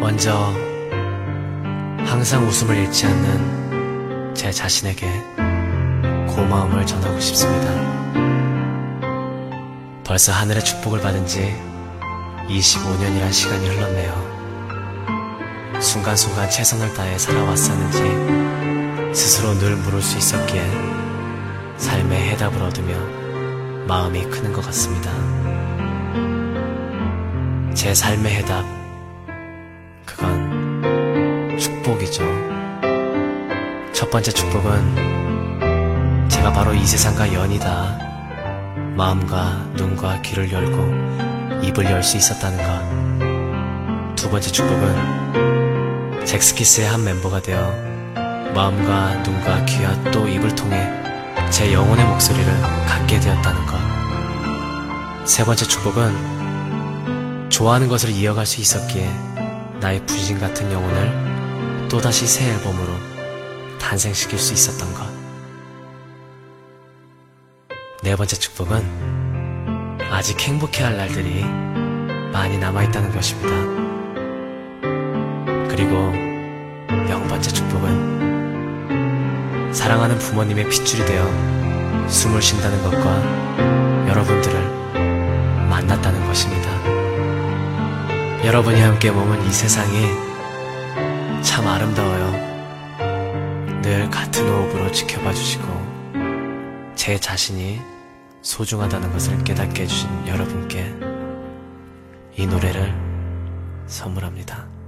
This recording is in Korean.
먼저 항상 웃음을 잃지 않는 제 자신에게 고마움을 전하고 싶습니다. 벌써 하늘의 축복을 받은 지 25년이란 시간이 흘렀네요. 순간순간 최선을 다해 살아왔었는지 스스로 늘 물을 수 있었기에 삶의 해답을 얻으며 마음이 크는 것 같습니다. 제 삶의 해답, 그건 축복이죠. 첫 번째 축복은 제가 바로 이 세상과 연이다. 마음과 눈과 귀를 열고 입을 열 수 있었다는 것. 두 번째 축복은 잭스키스의 한 멤버가 되어 마음과 눈과 귀와 또 입을 통해 제 영혼의 목소리를 갖게 되었다는 것. 세 번째 축복은 좋아하는 것을 이어갈 수 있었기에 나의 부진 같은 영혼을 또다시 새 앨범으로 탄생시킬 수 있었던 것. 네 번째 축복은 아직 행복해할 날들이 많이 남아있다는 것입니다. 그리고 영 번째 축복은 사랑하는 부모님의 핏줄이 되어 숨을 쉰다는 것과 여러분들을 만났다는 것입니다. 여러분이 함께 머문 이 세상이 참 아름다워요. 늘 같은 호흡으로 지켜봐 주시고 제 자신이 소중하다는 것을 깨닫게 해주신 여러분께 이 노래를 선물합니다.